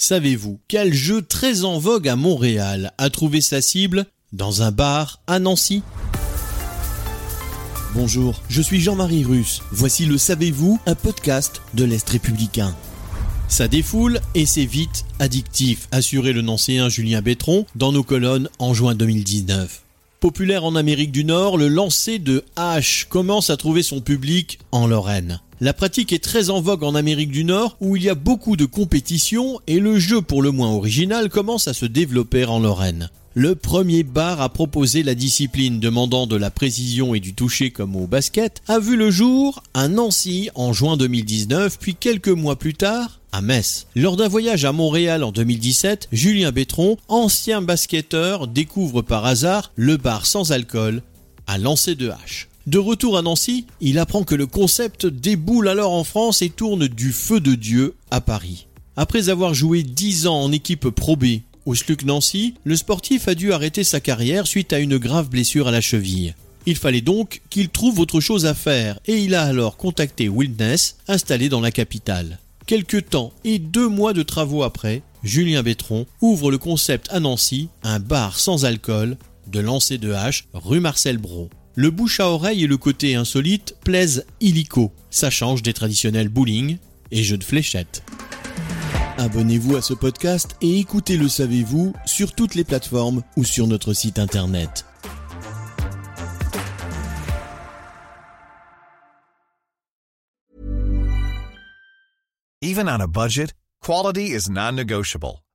Savez-vous quel jeu très en vogue à Montréal a trouvé sa cible dans un bar à Nancy? Bonjour, je suis Jean-Marie Russe. Voici le Savez-vous, un podcast de l'Est républicain. Ça défoule et c'est vite addictif, assurait le Nancéen Julien Bétron dans nos colonnes en juin 2019. Populaire en Amérique du Nord, le lancer de hache commence à trouver son public en Lorraine. La pratique est très en vogue en Amérique du Nord où il y a beaucoup de compétitions et le jeu pour le moins original commence à se développer en Lorraine. Le premier bar à proposer la discipline demandant de la précision et du toucher comme au basket a vu le jour à Nancy en juin 2019 puis quelques mois plus tard à Metz. Lors d'un voyage à Montréal en 2017, Julien Bétron, ancien basketteur, découvre par hasard le bar sans alcool à lancer de hache. De retour à Nancy, il apprend que le concept déboule alors en France et tourne du feu de Dieu à Paris. Après avoir joué 10 ans en équipe Pro B au SLUC Nancy, le sportif a dû arrêter sa carrière suite à une grave blessure à la cheville. Il fallait donc qu'il trouve autre chose à faire et il a alors contacté Wildness, installé dans la capitale. Quelques temps et deux mois de travaux après, Julien Bétron ouvre le concept à Nancy, un bar sans alcool, de lancer de hache, rue Marcel Brault. Le bouche à oreille et le côté insolite plaisent illico. Ça change des traditionnels bowling et jeux de fléchettes. Abonnez-vous à ce podcast et écoutez Le Savez-vous sur toutes les plateformes ou sur notre site internet. Even on a budget, quality is non-negotiable.